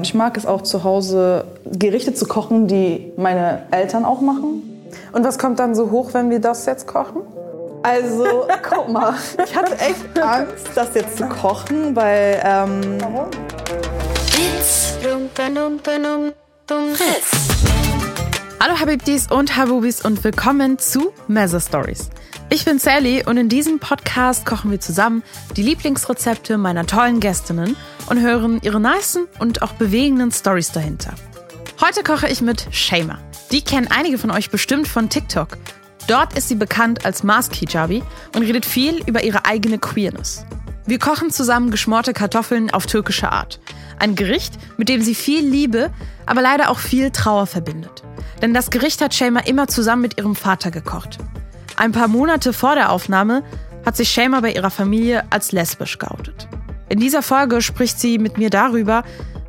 Ich mag es auch zu Hause, Gerichte zu kochen, die meine Eltern auch machen. Und was kommt dann so hoch, wenn wir das jetzt kochen? Also, guck mal, ich hatte echt Angst, das jetzt zu kochen, weil. Ähm, Warum? Hallo Habibdis und Habubis und willkommen zu Mezza Stories. Ich bin Sally und in diesem Podcast kochen wir zusammen die Lieblingsrezepte meiner tollen Gästinnen und hören ihre nicen und auch bewegenden Stories dahinter. Heute koche ich mit Shayma. Die kennen einige von euch bestimmt von TikTok. Dort ist sie bekannt als Mask Hijabi und redet viel über ihre eigene Queerness. Wir kochen zusammen geschmorte Kartoffeln auf türkische Art. Ein Gericht, mit dem sie viel Liebe, aber leider auch viel Trauer verbindet. Denn das Gericht hat Shayma immer zusammen mit ihrem Vater gekocht. Ein paar Monate vor der Aufnahme hat sich Shayma bei ihrer Familie als lesbisch geoutet. In dieser Folge spricht sie mit mir darüber,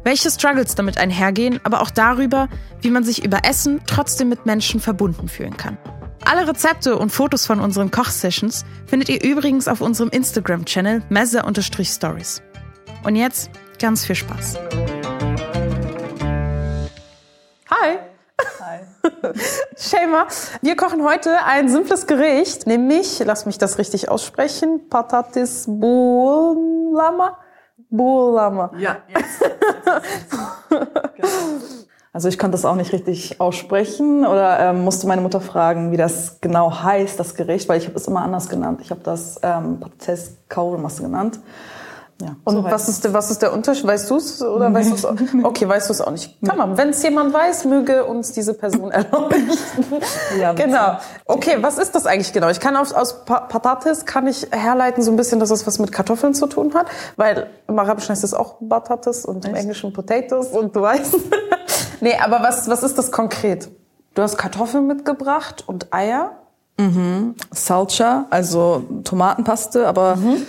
welche Struggles damit einhergehen, aber auch darüber, wie man sich über Essen trotzdem mit Menschen verbunden fühlen kann. Alle Rezepte und Fotos von unseren Kochsessions findet ihr übrigens auf unserem Instagram-Channel messe-stories. Und jetzt ganz viel Spaß. Hi! Shema, wir kochen heute ein simples Gericht, nämlich, lass mich das richtig aussprechen, Patates Bulama. Bulama. Ja, jetzt. Also ich konnte das auch nicht richtig aussprechen oder ähm, musste meine Mutter fragen, wie das genau heißt, das Gericht, weil ich habe es immer anders genannt. Ich habe das ähm, Patates Kaulmasse genannt. Ja, und so was ist, was ist der Unterschied? Weißt du es oder weißt du es? Okay, weißt du es auch nicht. Kann man. Wenn es jemand weiß, möge uns diese Person erleuchten. ja, genau. Okay, was ist das eigentlich genau? Ich kann aus, aus Patates kann ich herleiten so ein bisschen, dass es was mit Kartoffeln zu tun hat, weil im Arabischen heißt es auch Patates und im Englischen Potatoes und du weißt. nee, aber was was ist das konkret? Du hast Kartoffeln mitgebracht und Eier. Mhm. Salsa, also Tomatenpaste, aber mhm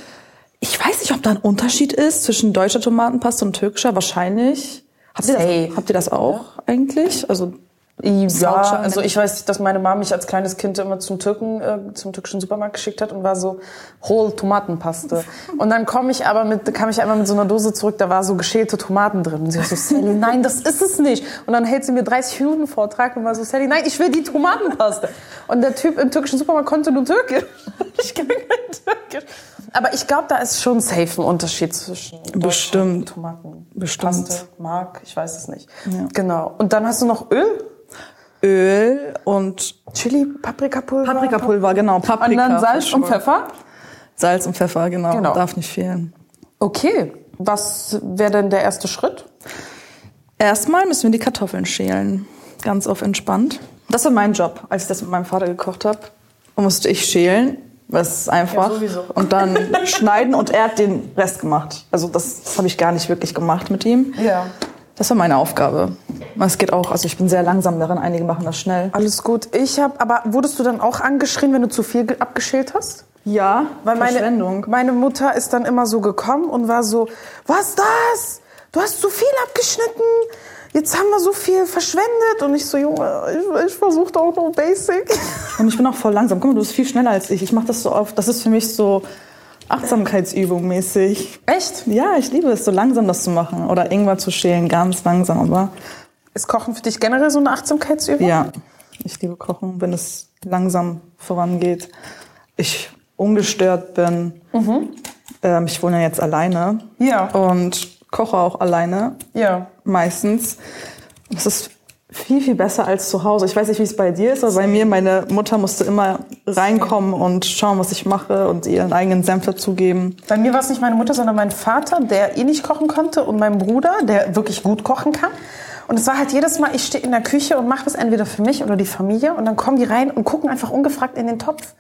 ich weiß nicht, ob da ein Unterschied ist zwischen deutscher Tomatenpaste und türkischer. Wahrscheinlich. Habt ihr, das, habt ihr das auch eigentlich? Also ja, also ich weiß, dass meine Mama mich als kleines Kind immer zum Türken, äh, zum türkischen Supermarkt geschickt hat und war so hol Tomatenpaste. Und dann komme ich aber mit, kam ich einmal mit so einer Dose zurück, da war so geschälte Tomaten drin. Und sie war so, Sally, nein, das ist es nicht. Und dann hält sie mir 30 Minuten Vortrag und war so, Sally, nein, ich will die Tomatenpaste. Und der Typ im türkischen Supermarkt konnte nur Türkisch. Ich kann kein Türkisch. Aber ich glaube, da ist schon safe ein Unterschied zwischen Bestimmt. Tomaten. Bestimmt. Paste, Mark, ich weiß es nicht. Ja. Genau. Und dann hast du noch Öl? Öl und Chili, Paprikapulver. Paprikapulver, genau. Paprika. Und dann Salz und Pfeffer? Salz und Pfeffer, genau. genau. Darf nicht fehlen. Okay. Was wäre denn der erste Schritt? Erstmal müssen wir die Kartoffeln schälen. Ganz auf entspannt. Das war mein Job, als ich das mit meinem Vater gekocht habe. Musste ich schälen. Ist einfach. Ja, sowieso. Und dann schneiden und er hat den Rest gemacht. Also das, das habe ich gar nicht wirklich gemacht mit ihm. Ja. Das war meine Aufgabe. Es geht auch, also ich bin sehr langsam darin, einige machen das schnell. Alles gut. Ich habe, aber wurdest du dann auch angeschrien, wenn du zu viel abgeschält hast? Ja, weil meine, meine Mutter ist dann immer so gekommen und war so, was das? Du hast zu viel abgeschnitten jetzt haben wir so viel verschwendet und ich so, Junge, ich, ich versuche auch noch Basic. Und ich bin auch voll langsam. Guck mal, du bist viel schneller als ich. Ich mache das so oft. Das ist für mich so Achtsamkeitsübung mäßig. Echt? Ja, ich liebe es, so langsam das zu machen. Oder Ingwer zu schälen, ganz langsam. Aber ist Kochen für dich generell so eine Achtsamkeitsübung? Ja, ich liebe Kochen, wenn es langsam vorangeht. Ich ungestört bin. Mhm. Ähm, ich wohne ja jetzt alleine. Ja. Und koche auch alleine. Ja. Meistens. Das ist viel, viel besser als zu Hause. Ich weiß nicht, wie es bei dir ist, aber bei mir, meine Mutter musste immer reinkommen und schauen, was ich mache und ihren eigenen Senf dazugeben. Bei mir war es nicht meine Mutter, sondern mein Vater, der eh nicht kochen konnte und mein Bruder, der wirklich gut kochen kann. Und es war halt jedes Mal, ich stehe in der Küche und mache das entweder für mich oder die Familie und dann kommen die rein und gucken einfach ungefragt in den Topf.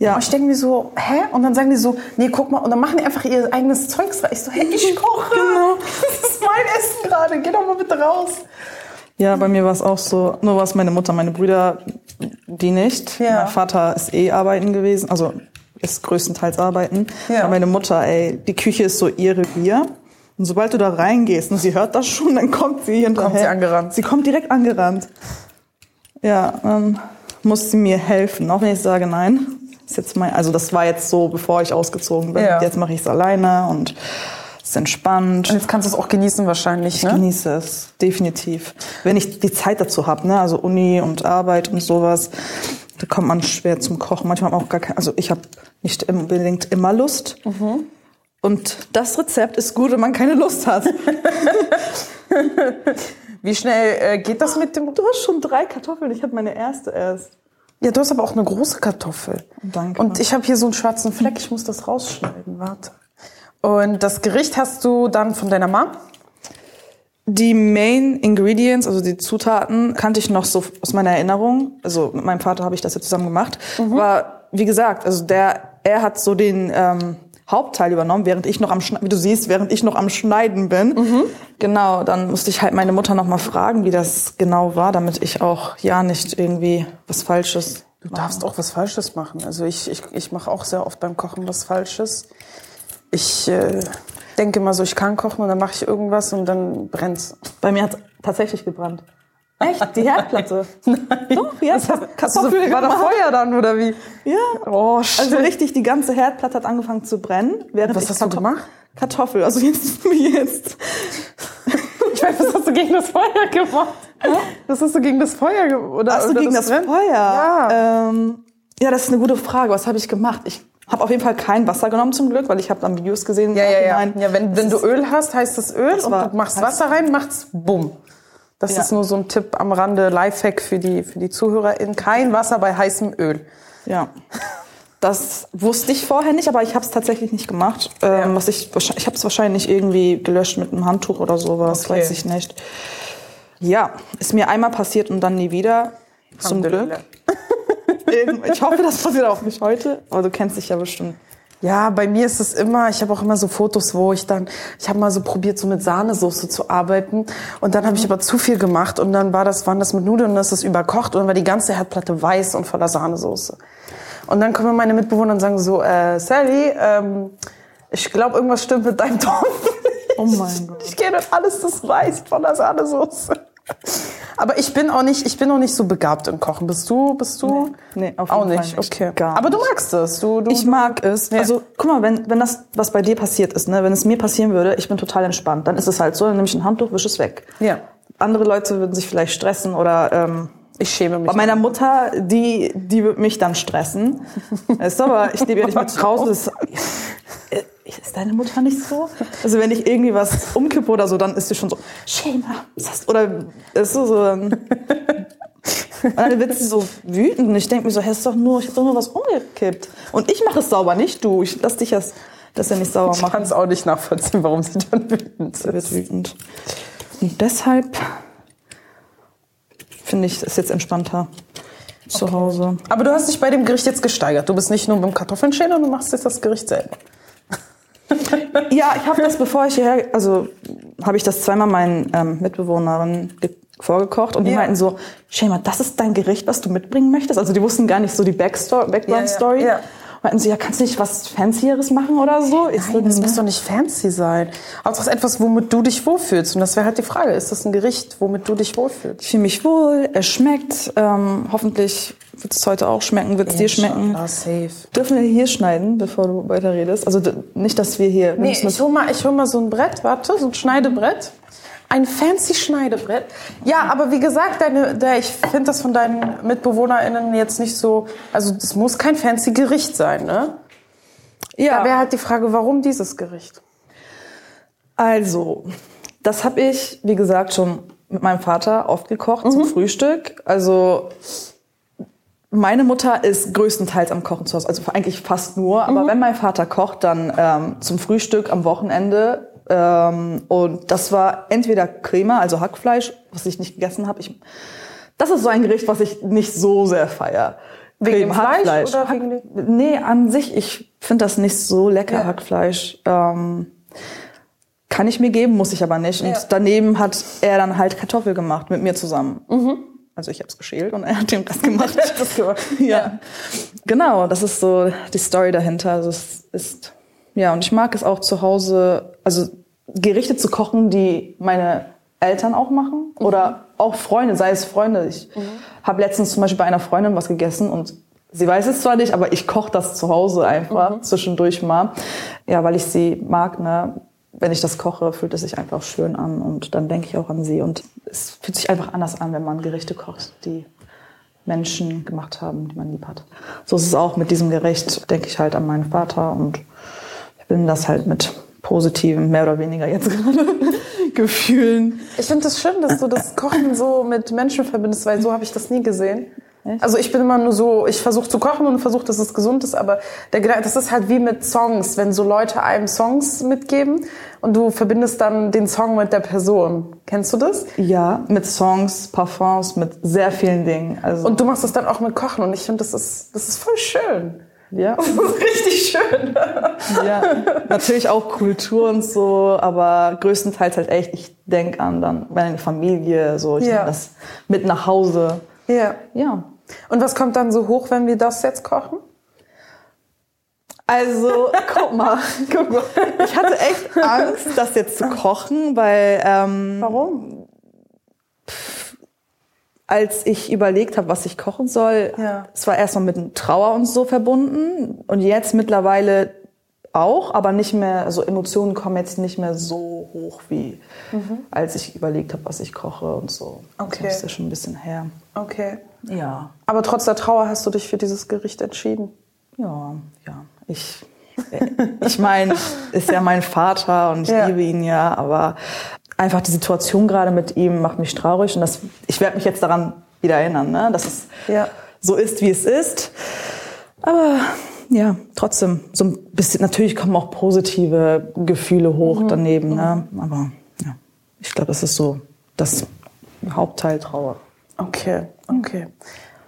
Ja. Und ich denke mir so, hä? Und dann sagen die so, nee, guck mal. Und dann machen die einfach ihr eigenes Zeugs rein. Ich so, hä, ich koche. Genau. Das ist mein Essen gerade. Geh doch mal bitte raus. Ja, bei mir war es auch so. Nur war es meine Mutter, meine Brüder, die nicht. Ja. Mein Vater ist eh arbeiten gewesen. Also ist größtenteils arbeiten. Ja. Aber meine Mutter, ey, die Küche ist so ihr Revier. Und sobald du da reingehst und sie hört das schon, dann kommt sie hinterher. Kommt sie angerannt. Sie kommt direkt angerannt. Ja, dann muss sie mir helfen, auch wenn ich sage nein ist jetzt mein, also das war jetzt so, bevor ich ausgezogen bin. Ja. Jetzt mache ich es alleine und ist entspannt. Und jetzt kannst du es auch genießen wahrscheinlich, ich ne? Ich genieße es, definitiv. Wenn ich die Zeit dazu habe, ne? Also Uni und Arbeit und sowas, da kommt man schwer zum Kochen. Manchmal auch gar kein, also ich habe nicht unbedingt immer Lust. Mhm. Und das Rezept ist gut, wenn man keine Lust hat. Wie schnell äh, geht das mit dem? Du hast schon drei Kartoffeln. Ich habe meine erste erst. Ja, du hast aber auch eine große Kartoffel. Danke. Und ich habe hier so einen schwarzen Fleck. Ich muss das rausschneiden. Warte. Und das Gericht hast du dann von deiner Mom? Die Main Ingredients, also die Zutaten, kannte ich noch so aus meiner Erinnerung. Also mit meinem Vater habe ich das ja zusammen gemacht. Mhm. Aber wie gesagt, also der, er hat so den ähm, Hauptteil übernommen, während ich noch am Schneiden, wie du siehst, während ich noch am Schneiden bin. Mhm. Genau, dann musste ich halt meine Mutter noch mal fragen, wie das genau war, damit ich auch ja nicht irgendwie was Falsches. Du machen. darfst auch was Falsches machen. Also ich, ich, ich mache auch sehr oft beim Kochen was Falsches. Ich äh, denke immer so, ich kann kochen und dann mache ich irgendwas und dann brennt's. Bei mir hat tatsächlich gebrannt. Echt? Die Herdplatte? Nein. Doch, ja. Das Kartoffeln so, war da Feuer dann, oder wie? Ja. Oh, shit. Also richtig, die ganze Herdplatte hat angefangen zu brennen. Während was hast du gemacht? Kartoffel, also jetzt wie jetzt. Ich weiß, was hast du gegen das Feuer gemacht? Was hast du gegen das Feuer? Oder, Ach so, gegen das, das Feuer? Ja. Ähm, ja, das ist eine gute Frage. Was habe ich gemacht? Ich habe auf jeden Fall kein Wasser genommen zum Glück, weil ich habe dann Videos gesehen. Ja, ja, ja. ja wenn, wenn du Öl hast, heißt das Öl das und du machst Wasser rein, macht's bumm. Das ja. ist nur so ein Tipp am Rande, Lifehack für die, für die ZuhörerInnen. Kein Wasser bei heißem Öl. Ja. Das wusste ich vorher nicht, aber ich habe es tatsächlich nicht gemacht. Ähm, was ich ich habe es wahrscheinlich irgendwie gelöscht mit einem Handtuch oder sowas, okay. weiß ich nicht. Ja, ist mir einmal passiert und dann nie wieder. Zum Glück. ich hoffe, das passiert auch nicht heute, aber du kennst dich ja bestimmt. Ja, bei mir ist es immer, ich habe auch immer so Fotos, wo ich dann, ich habe mal so probiert, so mit Sahnesoße zu arbeiten und dann habe ich aber zu viel gemacht und dann war das, waren das mit Nudeln und das ist überkocht und dann war die ganze Herdplatte weiß und voller Sahnesoße. Und dann kommen meine Mitbewohner und sagen so, äh, Sally, ähm, ich glaube, irgendwas stimmt mit deinem Topf. Oh mein Gott. Ich kenne alles, das weiß voller Sahnesoße. Aber ich bin auch nicht, ich bin auch nicht so begabt im Kochen. Bist du, bist du? Nee, nee auf jeden auch nicht. Fall nicht. Okay. Gar Aber du magst es. Du, du, ich mag es. Ja. Also guck mal, wenn, wenn das, was bei dir passiert ist, ne, wenn es mir passieren würde, ich bin total entspannt, dann ist es halt so, dann nehme ich ein Handtuch, wische es weg. Ja. Andere Leute würden sich vielleicht stressen oder ähm, ich schäme mich. Bei meiner Mutter, die, die wird mich dann stressen. Weißt du, aber ich lebe ja nicht Hause. Das, ist deine Mutter nicht so? Also wenn ich irgendwie was umkippe oder so, dann ist sie schon so, Schema? Oder ist so, so dann, und dann wird sie so wütend und ich denke mir so, hey, ist doch nur, ich habe doch nur was umgekippt. Und ich mache es sauber, nicht du. Ich lass dich das, das ja nicht sauber machen. Ich kann es auch nicht nachvollziehen, warum sie dann wütend ist. Sie wird wütend. Und deshalb finde ich es jetzt entspannter zu okay. Hause. Aber du hast dich bei dem Gericht jetzt gesteigert. Du bist nicht nur beim Kartoffeln schälen, du machst jetzt das Gericht selber. Ja, ich habe das, bevor ich hierher, also habe ich das zweimal meinen ähm, Mitbewohnerinnen vorgekocht und die ja. meinten so, Schema, das ist dein Gericht, was du mitbringen möchtest? Also die wussten gar nicht so die Backstory, Background-Story. Ja, ja, meinten sie, ja, kannst du nicht was Fancyeres machen oder so? Nein, so, das muss doch nicht fancy sein. Aber es ist etwas, womit du dich wohlfühlst. Und das wäre halt die Frage, ist das ein Gericht, womit du dich wohlfühlst? Ich fühle mich wohl, es schmeckt, ähm, hoffentlich wird es heute auch schmecken, wird es dir schmecken. Ah, safe. Dürfen wir hier schneiden, bevor du weiter redest? Also nicht, dass wir hier... Nee, ich hol, mal, ich hol mal so ein Brett, warte, so ein Schneidebrett. Ein fancy Schneidebrett. Ja, aber wie gesagt, deine, der, ich finde das von deinen MitbewohnerInnen jetzt nicht so, also es muss kein fancy Gericht sein, ne? Ja. Da wäre halt die Frage, warum dieses Gericht? Also, das habe ich, wie gesagt, schon mit meinem Vater oft gekocht mhm. zum Frühstück. Also meine Mutter ist größtenteils am Kochen zu Hause, also eigentlich fast nur. Aber mhm. wenn mein Vater kocht, dann ähm, zum Frühstück am Wochenende ähm, und das war entweder Crema, also Hackfleisch, was ich nicht gegessen habe. Ich, das ist so ein Gericht, was ich nicht so sehr feier. Wegen Creme, Hackfleisch. Oder Hack, wegen nee, an sich, ich finde das nicht so lecker, ja. Hackfleisch. Ähm, kann ich mir geben, muss ich aber nicht. Und ja. daneben hat er dann halt Kartoffel gemacht mit mir zusammen. Mhm. Also ich habe es geschält und er hat den Rest gemacht. das gemacht. Ja. ja. Genau, das ist so die Story dahinter. Also es ist ja und ich mag es auch zu Hause, also Gerichte zu kochen, die meine Eltern auch machen mhm. oder auch Freunde, sei es Freunde. Ich mhm. habe letztens zum Beispiel bei einer Freundin was gegessen und sie weiß es zwar nicht, aber ich koche das zu Hause einfach mhm. zwischendurch mal. Ja, weil ich sie mag, ne? wenn ich das koche, fühlt es sich einfach schön an und dann denke ich auch an sie. Und es fühlt sich einfach anders an, wenn man Gerichte kocht, die Menschen gemacht haben, die man lieb hat. So ist es auch mit diesem Gericht, denke ich halt an meinen Vater und ich bin das halt mit positiven, mehr oder weniger jetzt gerade Gefühlen. Ich finde es das schön, dass du das Kochen so mit Menschen verbindest, weil so habe ich das nie gesehen. Echt? Also ich bin immer nur so, ich versuche zu kochen und versuche, dass es gesund ist, aber der, das ist halt wie mit Songs, wenn so Leute einem Songs mitgeben und du verbindest dann den Song mit der Person. Kennst du das? Ja, mit Songs, Parfums, mit sehr vielen Dingen. Also und du machst das dann auch mit Kochen und ich finde, das ist, das ist voll schön. Ja. Das ist richtig schön. Ja, natürlich auch Kultur und so, aber größtenteils halt echt, ich denke an dann meine Familie, so, ich ja. nehme das mit nach Hause. Ja. Ja. Und was kommt dann so hoch, wenn wir das jetzt kochen? Also, guck mal, guck mal. Ich hatte echt Angst, das jetzt zu kochen, weil. Ähm, Warum? als ich überlegt habe, was ich kochen soll, ja. es war erstmal mit Trauer und so verbunden und jetzt mittlerweile auch, aber nicht mehr, also Emotionen kommen jetzt nicht mehr so hoch wie mhm. als ich überlegt habe, was ich koche und so. Okay. Das ist ja schon ein bisschen her. Okay. Ja. Aber trotz der Trauer hast du dich für dieses Gericht entschieden? Ja, ja. Ich, ich meine, ist ja mein Vater und ich ja. liebe ihn ja, aber einfach die Situation gerade mit ihm macht mich traurig und das, ich werde mich jetzt daran wieder erinnern, ne? dass es ja. so ist, wie es ist. Aber ja, trotzdem, so ein bisschen, natürlich kommen auch positive Gefühle hoch mhm. daneben, ne? Mhm. aber ja, ich glaube, das ist so das Hauptteil Trauer. Okay, okay.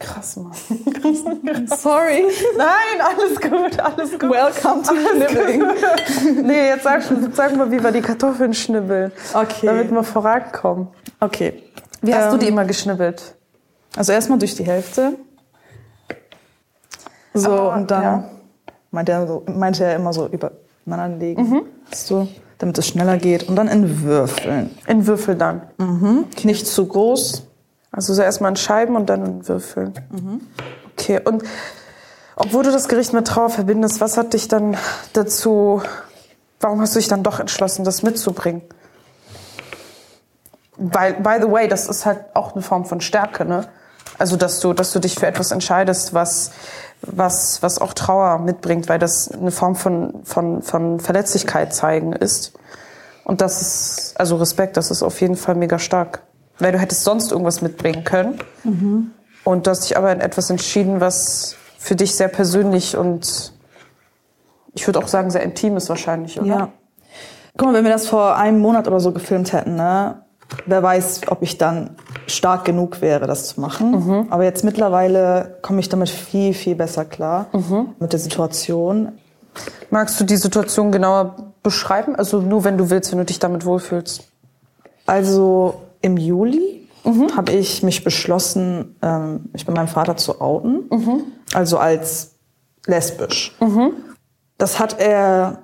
Krass, Mann. Sorry. Nein, alles gut, alles gut. Welcome to Schnibbeln. nee, jetzt sag, sag mal, wie wir die Kartoffeln schnibbeln. Okay. Damit wir vorankommen. Okay. Wie hast ähm, du die ähm, immer geschnibbelt? Also erstmal durch die Hälfte. So, Aber, und dann ja. meinte, er so, meinte er immer so übereinander legen. Mhm. So, damit es schneller geht. Und dann in Würfeln. In Würfel dann? Mhm. Nicht zu groß also so erstmal in Scheiben und dann in Würfeln. Mhm. Okay, und obwohl du das Gericht mit Trauer verbindest, was hat dich dann dazu, warum hast du dich dann doch entschlossen, das mitzubringen? Weil, by the way, das ist halt auch eine Form von Stärke, ne? Also, dass du, dass du dich für etwas entscheidest, was, was, was auch Trauer mitbringt, weil das eine Form von, von, von Verletzlichkeit zeigen ist. Und das ist, also Respekt, das ist auf jeden Fall mega stark weil du hättest sonst irgendwas mitbringen können. Mhm. Und du hast dich aber in etwas entschieden, was für dich sehr persönlich und ich würde auch sagen sehr intim ist wahrscheinlich, oder? Ja. Guck mal, wenn wir das vor einem Monat oder so gefilmt hätten, ne? Wer weiß, ob ich dann stark genug wäre, das zu machen. Mhm. Aber jetzt mittlerweile komme ich damit viel, viel besser klar mhm. mit der Situation. Magst du die Situation genauer beschreiben? Also nur wenn du willst, wenn du dich damit wohlfühlst. Also im Juli mhm. habe ich mich beschlossen, ähm, mich bei meinem Vater zu outen. Mhm. Also als lesbisch. Mhm. Das hat er,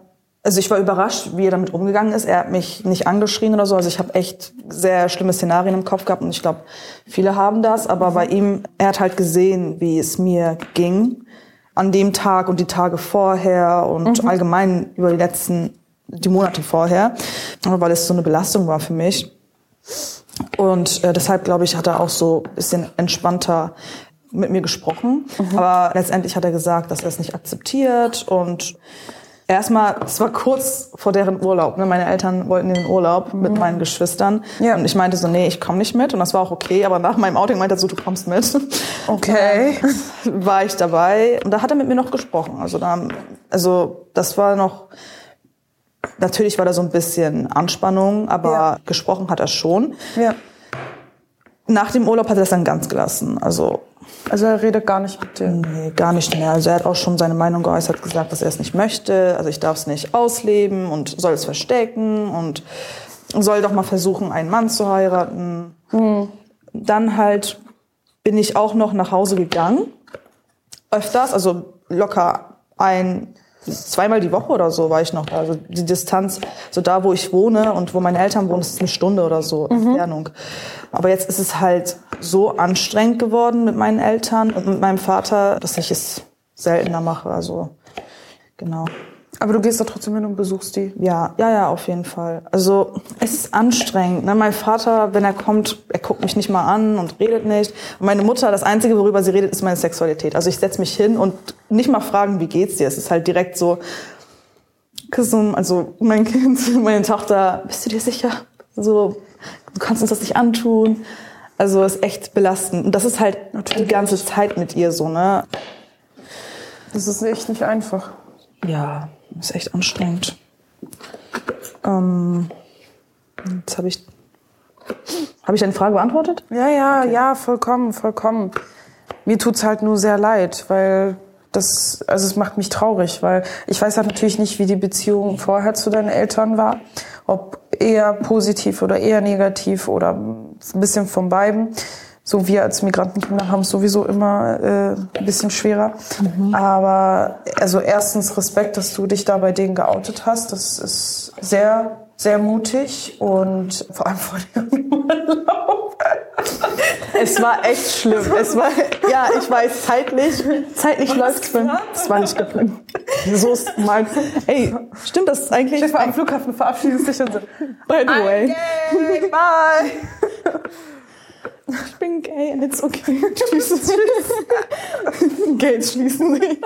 also ich war überrascht, wie er damit umgegangen ist. Er hat mich nicht angeschrien oder so. Also ich habe echt sehr schlimme Szenarien im Kopf gehabt und ich glaube, viele haben das. Aber bei ihm, er hat halt gesehen, wie es mir ging an dem Tag und die Tage vorher und mhm. allgemein über die letzten, die Monate vorher. Weil es so eine Belastung war für mich. Und äh, deshalb, glaube ich, hat er auch so ein bisschen entspannter mit mir gesprochen. Mhm. Aber letztendlich hat er gesagt, dass er es nicht akzeptiert. Und erstmal, es war kurz vor deren Urlaub. Ne? Meine Eltern wollten in den Urlaub mhm. mit meinen Geschwistern. Ja. Und ich meinte so, nee, ich komme nicht mit. Und das war auch okay. Aber nach meinem Outing meinte er so, du kommst mit. Okay. war ich dabei. Und da hat er mit mir noch gesprochen. Also, da, also das war noch Natürlich war da so ein bisschen Anspannung, aber ja. gesprochen hat er schon. Ja. Nach dem Urlaub hat er das dann ganz gelassen. Also also er redet gar nicht mit dir? Nee, gar nicht mehr. Also er hat auch schon seine Meinung geäußert, gesagt, dass er es nicht möchte. Also ich darf es nicht ausleben und soll es verstecken und soll doch mal versuchen, einen Mann zu heiraten. Mhm. Dann halt bin ich auch noch nach Hause gegangen. Öfters, also locker ein zweimal die Woche oder so war ich noch da. Also die Distanz, so da, wo ich wohne und wo meine Eltern wohnen, ist eine Stunde oder so mhm. Entfernung. Aber jetzt ist es halt so anstrengend geworden mit meinen Eltern und mit meinem Vater, dass ich es seltener mache. Also genau. Aber du gehst da trotzdem hin und besuchst die? Ja, ja, ja, auf jeden Fall. Also es ist anstrengend. Ne? Mein Vater, wenn er kommt, er guckt mich nicht mal an und redet nicht. Und meine Mutter, das Einzige, worüber sie redet, ist meine Sexualität. Also ich setze mich hin und nicht mal fragen, wie geht's dir. Es ist halt direkt so, also mein Kind, meine Tochter, bist du dir sicher? So, du kannst uns das nicht antun. Also ist echt belastend. Und das ist halt Natürlich. die ganze Zeit mit ihr so, ne? Das ist echt nicht einfach. Ja, ist echt anstrengend. Ähm, jetzt habe ich. Habe ich deine Frage beantwortet? Ja, ja, okay. ja, vollkommen, vollkommen. Mir tut's halt nur sehr leid, weil das, also es macht mich traurig, weil ich weiß halt natürlich nicht, wie die Beziehung vorher zu deinen Eltern war, ob eher positiv oder eher negativ oder ein bisschen von beiden so wir als Migrantenkinder haben es sowieso immer äh, ein bisschen schwerer. Mhm. Aber also erstens Respekt, dass du dich da bei denen geoutet hast. Das ist sehr, sehr mutig und vor allem vor dem Urlaub. Es war echt schlimm. Es war, ja, ich weiß, zeitlich, zeitlich läuft es. Es war nicht geplant. So ist mein, hey, stimmt das eigentlich? Stefan, am Flughafen verabschiedest dich und so. By the way. Okay, bye ich bin gay and it's okay. Tschüss. Gates schließen sich.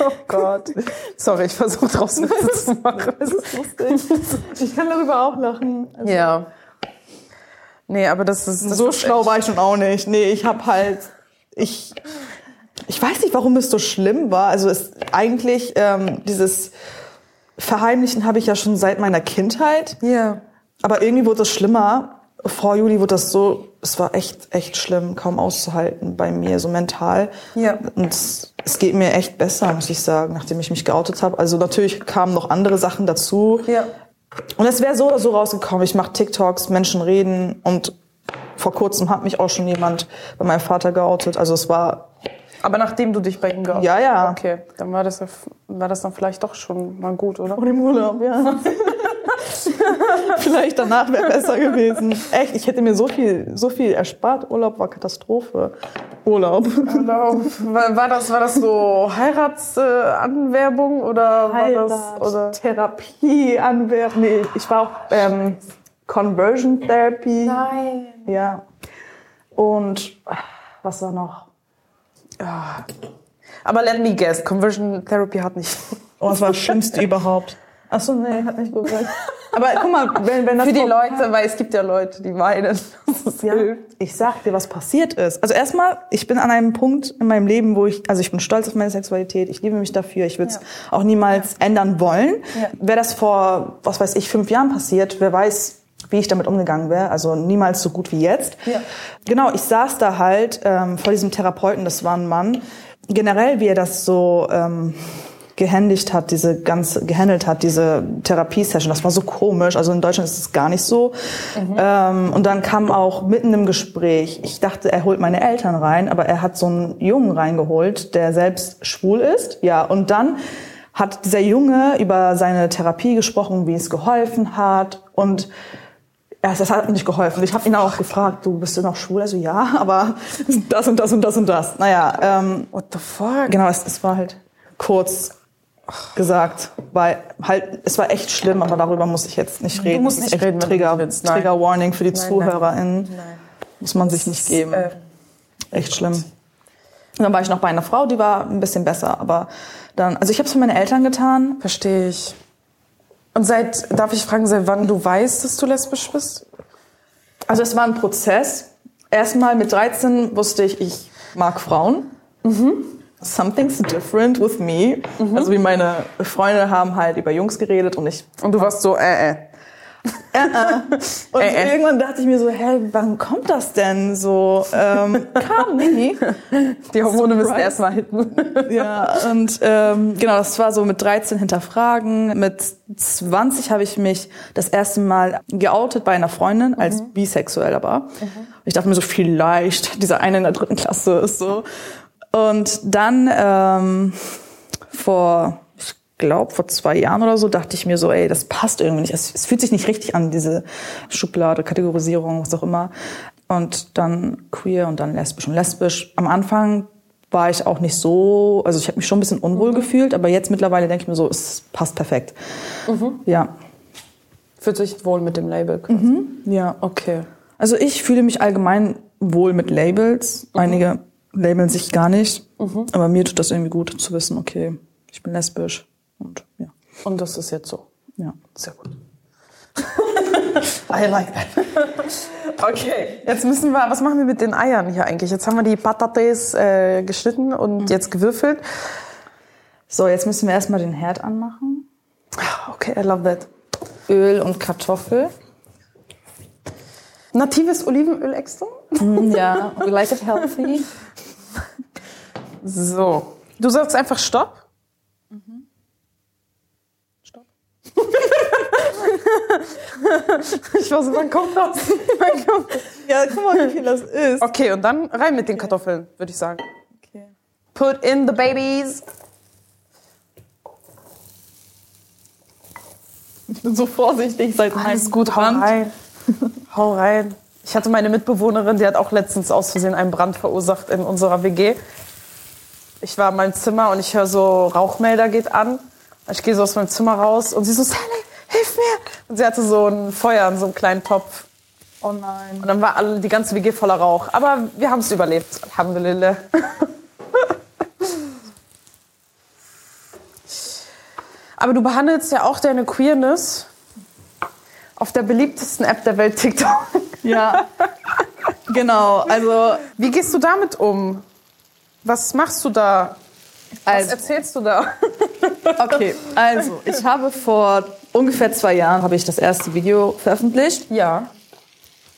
oh Gott. Sorry, ich versuche draus Witze zu machen. Es ist lustig. Ich kann darüber auch lachen. Also ja. Nee, aber das ist... Das so ist schlau war ich schon auch nicht. Nee, ich hab halt... Ich... Ich weiß nicht, warum es so schlimm war. Also es eigentlich ähm, dieses Verheimlichen habe ich ja schon seit meiner Kindheit. Ja. Aber irgendwie wurde es schlimmer vor Juli wurde das so, es war echt, echt schlimm, kaum auszuhalten bei mir, so mental. Ja. Und es, geht mir echt besser, muss ich sagen, nachdem ich mich geoutet habe. Also natürlich kamen noch andere Sachen dazu. Ja. Und es wäre so oder so rausgekommen. Ich mache TikToks, Menschen reden und vor kurzem hat mich auch schon jemand bei meinem Vater geoutet. Also es war aber nachdem du dich bei ihm geoutet Ja, ja. Okay, dann war das, war das dann vielleicht doch schon mal gut, oder? Vor dem Urlaub, ja. Vielleicht danach wäre besser gewesen. Echt, ich hätte mir so viel, so viel erspart. Urlaub war Katastrophe. Urlaub. Urlaub. War, das, war das so Heiratsanwerbung äh, oder Heirat, war das oder Therapieanwerbung? Nee, ich war auch ähm, Conversion Therapy. Nein. Ja. Und was war noch? Aber let me guess, Conversion Therapy hat nicht. Oh, das war das Schlimmste überhaupt. Ach so, nee, hat nicht gut gesagt. Aber guck mal, wenn, wenn das Für die Leute, weil es gibt ja Leute, die weinen. Ja, ich sag dir, was passiert ist. Also erstmal, ich bin an einem Punkt in meinem Leben, wo ich, also ich bin stolz auf meine Sexualität, ich liebe mich dafür, ich würde es ja. auch niemals ja. ändern wollen. Ja. Wäre das vor, was weiß ich, fünf Jahren passiert, wer weiß, wie ich damit umgegangen wäre. Also niemals so gut wie jetzt. Ja. Genau, ich saß da halt ähm, vor diesem Therapeuten, das war ein Mann. Generell, wie er das so ähm, gehändigt hat, diese ganze gehandelt hat, diese Therapiesession. Das war so komisch. Also in Deutschland ist es gar nicht so. Mhm. Ähm, und dann kam auch mitten im Gespräch, ich dachte, er holt meine Eltern rein, aber er hat so einen Jungen reingeholt, der selbst schwul ist. Ja, und dann hat dieser Junge über seine Therapie gesprochen, wie es geholfen hat und ja, das hat nicht geholfen. Ich habe ihn auch gefragt, du bist du noch schwul? Also ja, aber das und das und das und das. Naja, ähm, what the fuck? Genau, es, es war halt kurz gesagt, weil halt es war echt schlimm, aber darüber muss ich jetzt nicht reden. Du musst nicht reden, Trigger, willst, Trigger Warning für die nein, ZuhörerInnen. Nein. Muss man sich nicht geben. Äh, echt schlimm. Und dann war ich noch bei einer Frau, die war ein bisschen besser, aber dann, also ich habe es für meine Eltern getan. Verstehe ich. Und seit, darf ich fragen, seit wann du weißt, dass du lesbisch bist? Also es war ein Prozess. Erstmal mit 13 wusste ich, ich mag Frauen. Mhm something's different with me. Mhm. Also wie meine Freunde haben halt über Jungs geredet und ich. Und du warst so, äh, äh. Äh, äh. Und äh, äh. irgendwann dachte ich mir so, hä, wann kommt das denn so? Ähm, kam nie. Die Hormone müssen erstmal hitten. ja, und ähm, genau, das war so mit 13 hinterfragen. Mit 20 habe ich mich das erste Mal geoutet bei einer Freundin als mhm. bisexuell aber. Mhm. Ich dachte mir so, vielleicht, dieser eine in der dritten Klasse ist so. Und dann ähm, vor, ich glaube, vor zwei Jahren oder so, dachte ich mir so, ey, das passt irgendwie nicht. Es, es fühlt sich nicht richtig an, diese Schublade, Kategorisierung, was auch immer. Und dann queer und dann lesbisch und lesbisch. Am Anfang war ich auch nicht so, also ich habe mich schon ein bisschen unwohl mhm. gefühlt, aber jetzt mittlerweile denke ich mir so, es passt perfekt. Mhm. Ja. Fühlt sich wohl mit dem Label? Mhm. Ja. Okay. Also ich fühle mich allgemein wohl mit Labels. Mhm. Einige labeln sich gar nicht, mhm. aber mir tut das irgendwie gut zu wissen, okay, ich bin lesbisch und ja. Und das ist jetzt so? Ja. Sehr gut. I like that. Okay, jetzt müssen wir, was machen wir mit den Eiern hier eigentlich? Jetzt haben wir die Patates äh, geschnitten und mhm. jetzt gewürfelt. So, jetzt müssen wir erstmal den Herd anmachen. Okay, I love that. Öl und Kartoffel. Natives Olivenöl extra? Mm, ja, we like it healthy. So. Du sagst einfach Stopp? Mhm. Stopp. ich weiß, wann kommt das? Wann kommt das? Ja, guck mal, wie viel das ist. Okay, und dann rein mit den Kartoffeln, würde ich sagen. Okay. Put in the babies. Ich bin so vorsichtig seit Alles gut, hau rein. hau rein. Ich hatte meine Mitbewohnerin, die hat auch letztens aus Versehen einen Brand verursacht in unserer WG. Ich war in meinem Zimmer und ich höre so, Rauchmelder geht an. Ich gehe so aus meinem Zimmer raus und sie so, Sally, hilf mir! Und sie hatte so ein Feuer in so einem kleinen Topf. Oh nein. Und dann war alle, die ganze WG voller Rauch. Aber wir haben es überlebt. Alhamdulillah. Aber du behandelst ja auch deine Queerness auf der beliebtesten App der Welt, TikTok. Ja, genau. Also, wie gehst du damit um? Was machst du da? Also, Was erzählst du da? Okay, also ich habe vor ungefähr zwei Jahren habe ich das erste Video veröffentlicht. Ja.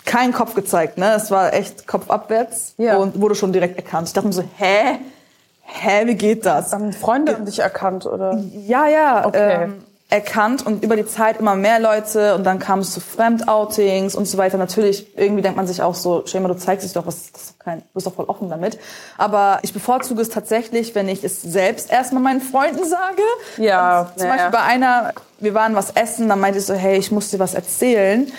Kein Kopf gezeigt, ne? Es war echt kopfabwärts ja. und wurde schon direkt erkannt. Ich dachte mir so, hä? Hä, wie geht das? Haben Freunde haben dich erkannt, oder? Ja, ja. Okay. Ähm, erkannt und über die Zeit immer mehr Leute und dann kam es zu Fremdoutings und so weiter. Natürlich, irgendwie denkt man sich auch so, Schema, du zeigst dich doch, was, das ist kein, du bist doch voll offen damit. Aber ich bevorzuge es tatsächlich, wenn ich es selbst erstmal meinen Freunden sage. Ja. Und zum ja, Beispiel bei einer, wir waren was essen, dann meinte ich so, hey, ich muss dir was erzählen.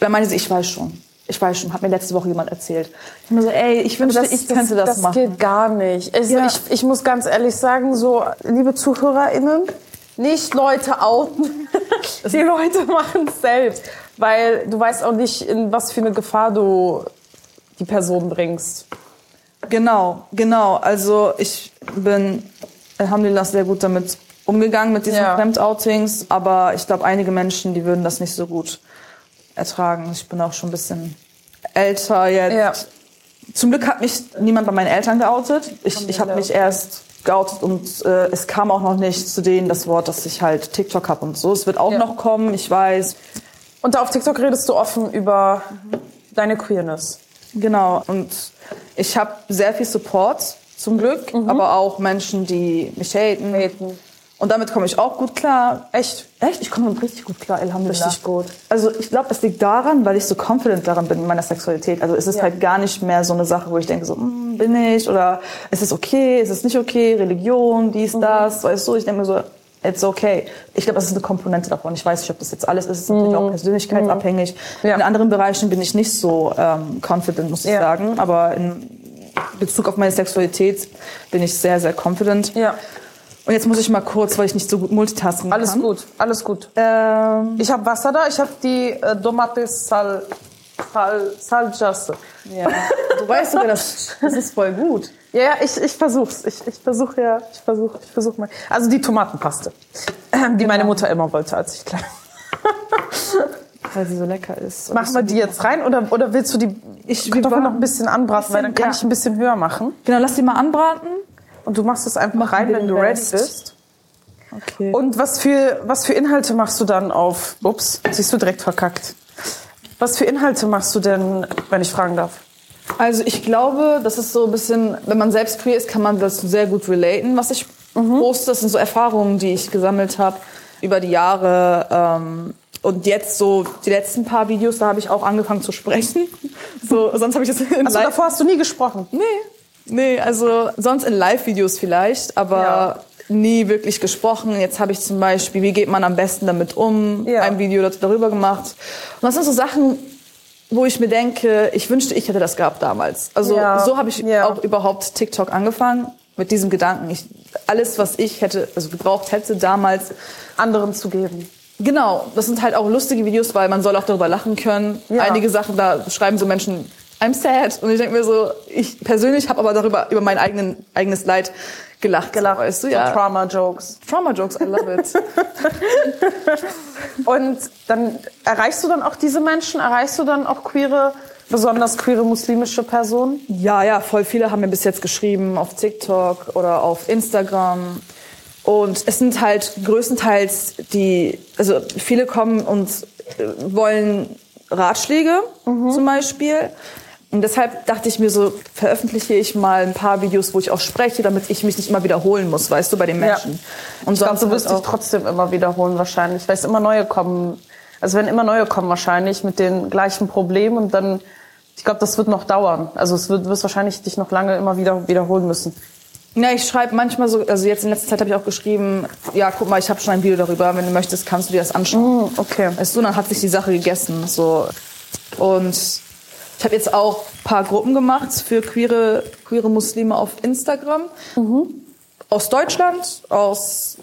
Dann meinte sie, ich weiß schon ich weiß schon, hat mir letzte Woche jemand erzählt. Ich mir so, ey, ich wünschte, das, ich könnte das, das machen. Das geht gar nicht. Also ja. ich, ich muss ganz ehrlich sagen, so, liebe ZuhörerInnen, nicht Leute outen. Die Leute machen es selbst. Weil du weißt auch nicht, in was für eine Gefahr du die Person bringst. Genau, genau. Also ich bin, Alhamdulillah, sehr gut damit umgegangen, mit diesen ja. Fremdoutings. Aber ich glaube, einige Menschen, die würden das nicht so gut ertragen. Ich bin auch schon ein bisschen älter jetzt. Ja. Zum Glück hat mich niemand bei meinen Eltern geoutet. Ich, ich habe mich erst geoutet und äh, es kam auch noch nicht zu denen das Wort, dass ich halt TikTok habe und so. Es wird auch ja. noch kommen, ich weiß. Und da auf TikTok redest du offen über mhm. deine Queerness. Genau. Und ich habe sehr viel Support zum Glück, mhm. aber auch Menschen, die mich haten. haten. Und damit komme ich auch gut klar. Echt? Echt? Ich komme damit richtig gut klar, Alhamdulillah. Richtig gut. Also ich glaube, es liegt daran, weil ich so confident daran bin in meiner Sexualität. Also es ist ja. halt gar nicht mehr so eine Sache, wo ich denke so, hm, bin ich? Oder ist es okay? Ist es nicht okay? Religion, dies, mhm. das, weißt du? Ich denke mir so, it's okay. Ich glaube, das ist eine Komponente davon. Ich weiß nicht, ob das jetzt alles ist. Es ist natürlich auch mhm. persönlichkeitsabhängig. Mhm. Ja. In anderen Bereichen bin ich nicht so ähm, confident, muss ich ja. sagen. Aber in Bezug auf meine Sexualität bin ich sehr, sehr confident. Ja. Und jetzt muss ich mal kurz, weil ich nicht so gut multitasken alles kann. Alles gut, alles gut. Ähm, ich habe Wasser da, ich habe die äh, Tomate Sal, Sal, Saljasse. Ja. Du weißt sogar, das, das ist voll gut. Ja, ja ich, ich versuch's. Ich, ich versuche ja, ich versuche ich versuch mal. Also die Tomatenpaste, die genau. meine Mutter immer wollte, als ich klein Weil sie so lecker ist. Machen wir die jetzt rein oder, oder willst du die ich Kartoffeln noch ein bisschen anbraten, weil dann kann ja. ich ein bisschen höher machen. Genau, lass die mal anbraten. Und du machst es einfach rein, wenn du ready bist. Okay. Und was für, was für Inhalte machst du dann auf? Ups, siehst du direkt verkackt. Was für Inhalte machst du denn, wenn ich fragen darf? Also ich glaube, das ist so ein bisschen, wenn man selbst queer ist, kann man das sehr gut relaten, was ich mhm. poste. Das sind so Erfahrungen, die ich gesammelt habe über die Jahre. Ähm, und jetzt so die letzten paar Videos, da habe ich auch angefangen zu sprechen. So, sonst habe ich das in also davor hast du nie gesprochen? Nee, Nee, also sonst in Live-Videos vielleicht, aber ja. nie wirklich gesprochen. Jetzt habe ich zum Beispiel, wie geht man am besten damit um, ja. ein Video darüber gemacht. Und das sind so Sachen, wo ich mir denke, ich wünschte, ich hätte das gehabt damals. Also ja. so habe ich auch überhaupt TikTok angefangen mit diesem Gedanken. Ich, alles, was ich hätte, also gebraucht hätte damals, anderen zu geben. Genau, das sind halt auch lustige Videos, weil man soll auch darüber lachen können. Einige Sachen, da schreiben so Menschen, I'm sad. Und ich denke mir so, ich persönlich habe aber darüber, über mein eigenen, eigenes Leid gelacht. Gelacht, weißt du, ja. So Trauma-Jokes. Trauma-Jokes, I love it. und dann erreichst du dann auch diese Menschen? Erreichst du dann auch queere, besonders queere muslimische Personen? Ja, ja, voll viele haben mir bis jetzt geschrieben auf TikTok oder auf Instagram. Und es sind halt größtenteils die, also viele kommen und wollen Ratschläge mhm. zum Beispiel. Und deshalb dachte ich mir so, veröffentliche ich mal ein paar Videos, wo ich auch spreche, damit ich mich nicht immer wiederholen muss, weißt du, bei den Menschen. Ja. Und ich glaube, du wirst dich trotzdem immer wiederholen wahrscheinlich, weil es immer neue kommen. Also wenn immer neue kommen wahrscheinlich mit den gleichen Problemen und dann, ich glaube, das wird noch dauern. Also es wird, wirst wahrscheinlich dich noch lange immer wieder wiederholen müssen. Ja, ich schreibe manchmal so, also jetzt in letzter Zeit habe ich auch geschrieben, ja, guck mal, ich habe schon ein Video darüber, wenn du möchtest, kannst du dir das anschauen. Mm, okay. Weißt du, dann hat sich die Sache gegessen, so. Und ich habe jetzt auch ein paar Gruppen gemacht für queere, queere Muslime auf Instagram. Mhm. Aus Deutschland, aus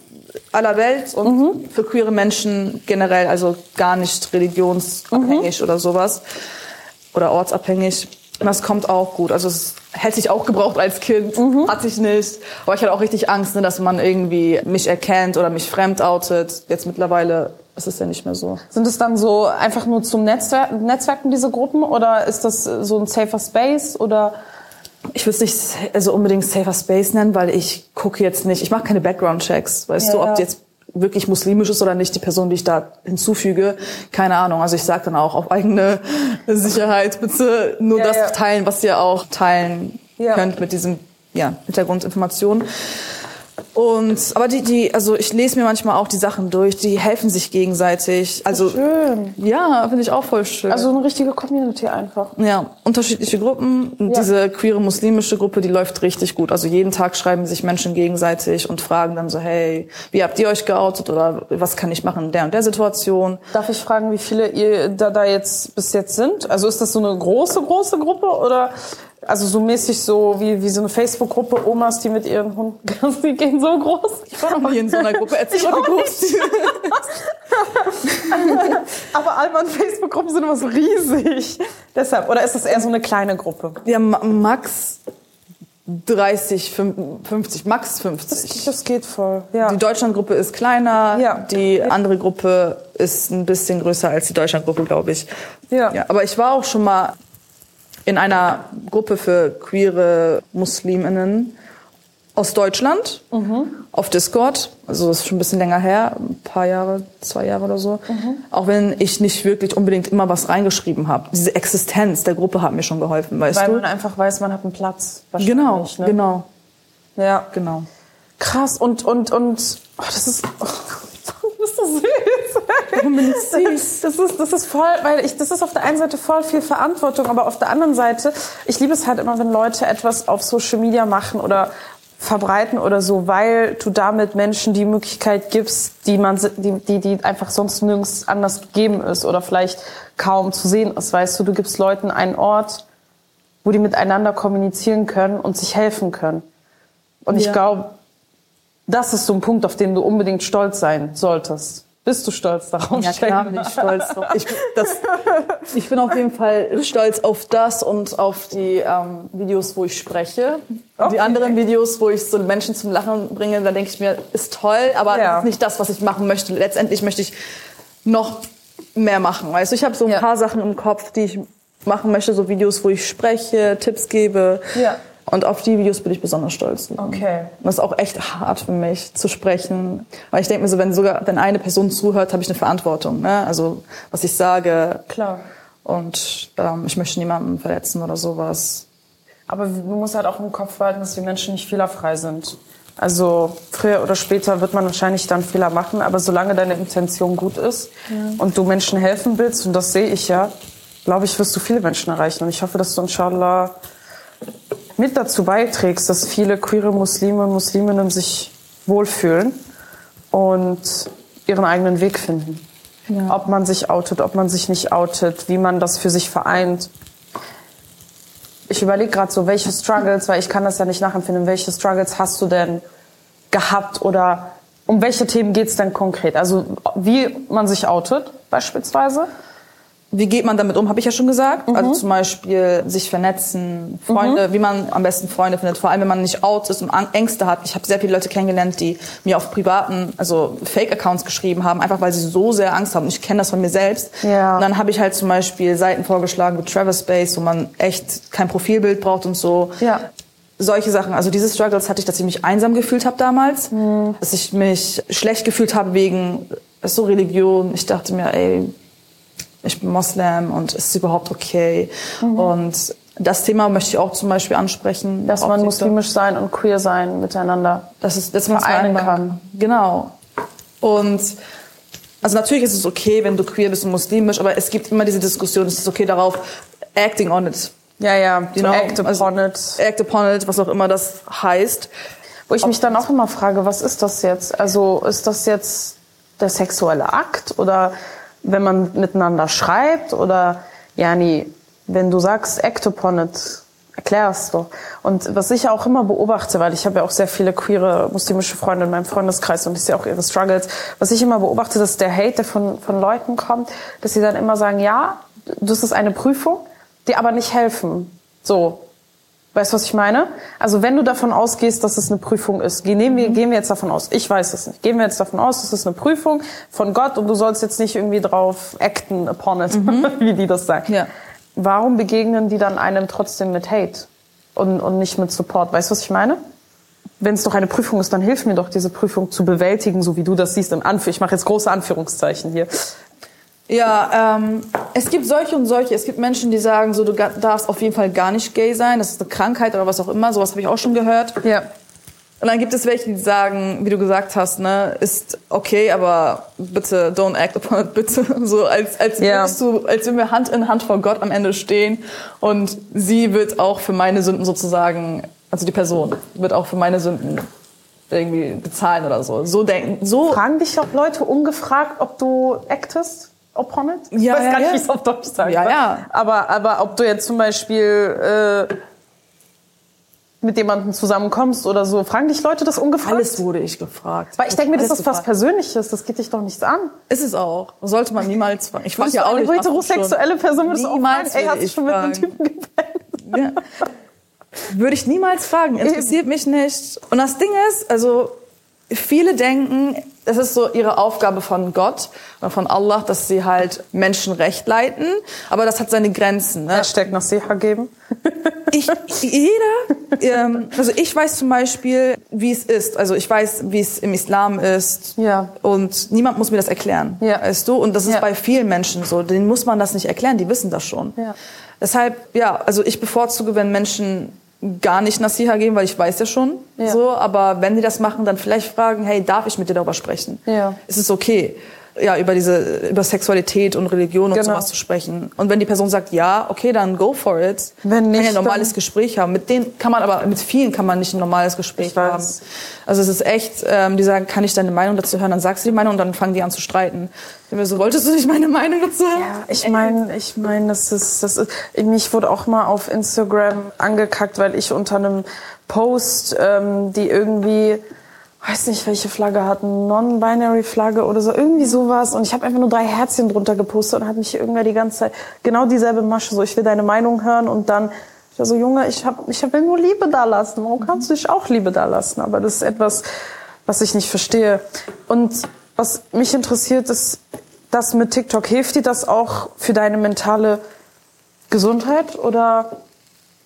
aller Welt und mhm. für queere Menschen generell, also gar nicht religionsabhängig mhm. oder sowas. Oder ortsabhängig. Das kommt auch gut. Also es hätte ich auch gebraucht als Kind, mhm. hatte ich nicht. Aber ich hatte auch richtig Angst, ne, dass man irgendwie mich erkennt oder mich fremd outet. Jetzt mittlerweile ist es ja nicht mehr so. Sind es dann so einfach nur zum Netzwer Netzwerken diese Gruppen oder ist das so ein safer Space oder? Ich würde es nicht also unbedingt safer Space nennen, weil ich gucke jetzt nicht, ich mache keine Background-Checks, weißt ja, du, ob die jetzt wirklich muslimisch ist oder nicht, die Person, die ich da hinzufüge, keine Ahnung. Also ich sage dann auch auf eigene Sicherheit, bitte nur ja, das ja. teilen, was ihr auch teilen ja. könnt mit diesem ja, Hintergrundinformationen. Und aber die die also ich lese mir manchmal auch die Sachen durch, die helfen sich gegenseitig. Also schön. Ja, finde ich auch voll schön. Also eine richtige Community einfach. Ja, unterschiedliche Gruppen. Ja. Diese queere muslimische Gruppe, die läuft richtig gut. Also jeden Tag schreiben sich Menschen gegenseitig und fragen dann so, hey, wie habt ihr euch geoutet oder was kann ich machen in der und der Situation? Darf ich fragen, wie viele ihr da da jetzt bis jetzt sind? Also ist das so eine große große Gruppe oder also so mäßig so wie, wie so eine Facebook-Gruppe Omas, die mit ihren Hunden, die gehen so groß. Ich war noch nie in so einer Gruppe. Erzähl wie groß Aber all meine Facebook-Gruppen sind immer so riesig. Deshalb. Oder ist das eher so eine kleine Gruppe? Ja, max 30, 50, max 50. Das, das geht voll. Ja. Die Deutschlandgruppe ist kleiner, ja. die andere Gruppe ist ein bisschen größer als die Deutschlandgruppe, glaube ich. Ja. ja. Aber ich war auch schon mal in einer Gruppe für queere Musliminnen aus Deutschland mhm. auf Discord. Also das ist schon ein bisschen länger her, ein paar Jahre, zwei Jahre oder so. Mhm. Auch wenn ich nicht wirklich unbedingt immer was reingeschrieben habe. Diese Existenz der Gruppe hat mir schon geholfen, weißt Weil du? Weil man einfach weiß, man hat einen Platz. Genau, ne? genau. Ja, genau. Krass und und und oh, das ist oh. Warum bin ich süß? Das ist, das ist voll, weil ich, das ist auf der einen Seite voll viel Verantwortung, aber auf der anderen Seite, ich liebe es halt immer, wenn Leute etwas auf Social Media machen oder verbreiten oder so, weil du damit Menschen die Möglichkeit gibst, die man, die, die, die einfach sonst nirgends anders gegeben ist oder vielleicht kaum zu sehen ist. Weißt du, du gibst Leuten einen Ort, wo die miteinander kommunizieren können und sich helfen können. Und ja. ich glaube, das ist so ein Punkt, auf den du unbedingt stolz sein solltest. Bist du stolz darauf? Ja, klar bin ich stolz drauf. Ich, das, ich bin auf jeden Fall stolz auf das und auf die ähm, Videos, wo ich spreche. Okay. Die anderen Videos, wo ich so Menschen zum Lachen bringe, da denke ich mir, ist toll, aber ja. das ist nicht das, was ich machen möchte. Letztendlich möchte ich noch mehr machen. Weißt du, ich habe so ein ja. paar Sachen im Kopf, die ich machen möchte, so Videos, wo ich spreche, Tipps gebe. Ja. Und auf die Videos bin ich besonders stolz. Okay. Und das ist auch echt hart für mich zu sprechen. Weil ich denke mir so, wenn sogar wenn eine Person zuhört, habe ich eine Verantwortung. Ne? Also was ich sage. Klar. Und ähm, ich möchte niemanden verletzen oder sowas. Aber du musst halt auch im Kopf behalten, dass die Menschen nicht fehlerfrei sind. Also früher oder später wird man wahrscheinlich dann Fehler machen, aber solange deine Intention gut ist ja. und du Menschen helfen willst, und das sehe ich ja, glaube ich, wirst du viele Menschen erreichen. Und ich hoffe, dass du inshallah mit dazu beiträgst, dass viele queere Muslime und Musliminnen sich wohlfühlen und ihren eigenen Weg finden. Ja. Ob man sich outet, ob man sich nicht outet, wie man das für sich vereint. Ich überlege gerade so, welche Struggles, weil ich kann das ja nicht nachempfinden, welche Struggles hast du denn gehabt oder um welche Themen geht es denn konkret? Also wie man sich outet beispielsweise? Wie geht man damit um, habe ich ja schon gesagt. Mhm. Also zum Beispiel sich vernetzen, Freunde, mhm. wie man am besten Freunde findet. Vor allem, wenn man nicht out ist und Ängste hat. Ich habe sehr viele Leute kennengelernt, die mir auf privaten, also Fake-Accounts geschrieben haben, einfach weil sie so sehr Angst haben. Und ich kenne das von mir selbst. Ja. Und dann habe ich halt zum Beispiel Seiten vorgeschlagen wie Travis Space, wo man echt kein Profilbild braucht und so. Ja solche Sachen. Also diese Struggles hatte ich, dass ich mich einsam gefühlt habe damals, mhm. dass ich mich schlecht gefühlt habe wegen so Religion. Ich dachte mir, ey, ich bin Moslem und ist es überhaupt okay? Mhm. Und das Thema möchte ich auch zum Beispiel ansprechen. Dass man muslimisch sein und queer sein miteinander. Das ist, dass man vereinen kann. Genau. Und also natürlich ist es okay, wenn du queer bist und muslimisch, aber es gibt immer diese Diskussion, es ist okay darauf, acting on it. Ja, ja, you know, act upon also, it. Act upon it, was auch immer das heißt. Wo ich mich dann auch immer frage, was ist das jetzt? Also ist das jetzt der sexuelle Akt oder wenn man miteinander schreibt oder ja, nee, wenn du sagst act upon it, erklärst doch. Und was ich auch immer beobachte, weil ich habe ja auch sehr viele queere muslimische Freunde in meinem Freundeskreis und ich sehe auch ihre Struggles, was ich immer beobachte, dass der Hate, der von, von Leuten kommt, dass sie dann immer sagen, ja, das ist eine Prüfung, die aber nicht helfen. So. Weißt du, was ich meine? Also wenn du davon ausgehst, dass es eine Prüfung ist, gehen wir, gehen wir jetzt davon aus, ich weiß es nicht, gehen wir jetzt davon aus, es ist eine Prüfung von Gott und du sollst jetzt nicht irgendwie drauf acten upon it, mhm. wie die das sagen. Ja. Warum begegnen die dann einem trotzdem mit Hate und, und nicht mit Support? Weißt du, was ich meine? Wenn es doch eine Prüfung ist, dann hilf mir doch, diese Prüfung zu bewältigen, so wie du das siehst. Im Anführ ich mache jetzt große Anführungszeichen hier. Ja, ähm, es gibt solche und solche. Es gibt Menschen, die sagen, so du darfst auf jeden Fall gar nicht gay sein. Das ist eine Krankheit oder was auch immer. Sowas habe ich auch schon gehört. Ja. Und dann gibt es welche, die sagen, wie du gesagt hast, ne, ist okay, aber bitte don't act upon it, bitte. So als als würdest du, als wenn wir Hand in Hand vor Gott am Ende stehen und sie wird auch für meine Sünden sozusagen, also die Person wird auch für meine Sünden irgendwie bezahlen oder so. So denken, so. Fragen dich auch Leute ungefragt, ob du actest? Ich ja, weiß gar nicht, ja. wie ich es auf Deutsch sagen ja, ja. Aber, aber ob du jetzt zum Beispiel äh, mit jemandem zusammenkommst oder so, fragen dich Leute das ungefragt? Alles wurde ich gefragt. Weil ich denke mir, das ist gefragt. was Persönliches, das geht dich doch nichts an. Ist es auch. Sollte man niemals fragen. Ich frage ja auch nicht. Eine heterosexuelle Person würde auch fragen, ey, hast du schon mit einem Typen gepennt? Ja. Würde ich niemals fragen. Interessiert Eben. mich nicht. Und das Ding ist, also viele denken, es ist so ihre Aufgabe von Gott oder von Allah, dass sie halt Menschen recht leiten, aber das hat seine Grenzen. Ne? Hashtag Nasiha geben. Ich, jeder, ähm, also ich weiß zum Beispiel, wie es ist. Also ich weiß, wie es im Islam ist. Ja. Und niemand muss mir das erklären. Ja. Weißt du? Und das ist ja. bei vielen Menschen so. Denen muss man das nicht erklären, die wissen das schon. Ja. Deshalb, ja, also ich bevorzuge, wenn Menschen gar nicht Nasiha geben, weil ich weiß ja schon. Ja. So, aber wenn die das machen, dann vielleicht fragen, hey, darf ich mit dir darüber sprechen? Ja. Ist es okay? Ja, über diese, über Sexualität und Religion und genau. sowas zu sprechen. Und wenn die Person sagt ja, okay, dann go for it. Wenn nicht, kann ja ein normales Gespräch haben. Mit denen kann man aber, mit vielen kann man nicht ein normales Gespräch haben. Also es ist echt, ähm, die sagen, kann ich deine Meinung dazu hören? Dann sagst du die Meinung und dann fangen die an zu streiten. Ich mir so, wolltest du nicht meine Meinung dazu hören? Ja, ich meine, ich meine, das ist, das ist, mich wurde auch mal auf Instagram angekackt, weil ich unter einem Post, ähm, die irgendwie weiß nicht, welche Flagge hatten, Non-Binary-Flagge oder so, irgendwie sowas. Und ich habe einfach nur drei Herzchen drunter gepostet und hat mich irgendwer die ganze Zeit genau dieselbe Masche, so ich will deine Meinung hören und dann ich war so, Junge, ich, hab, ich will nur Liebe da lassen. Warum kannst du dich auch Liebe da lassen? Aber das ist etwas, was ich nicht verstehe. Und was mich interessiert, ist, das mit TikTok, hilft dir das auch für deine mentale Gesundheit oder